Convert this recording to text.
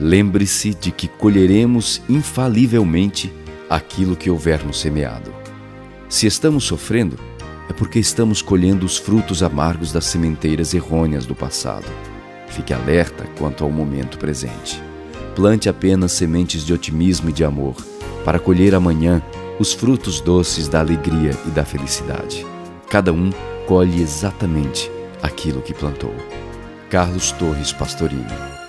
lembre-se de que colheremos infalivelmente aquilo que houvermos semeado. Se estamos sofrendo, é porque estamos colhendo os frutos amargos das sementeiras errôneas do passado. Fique alerta quanto ao momento presente. Plante apenas sementes de otimismo e de amor, para colher amanhã os frutos doces da alegria e da felicidade. Cada um colhe exatamente aquilo que plantou. Carlos Torres Pastorino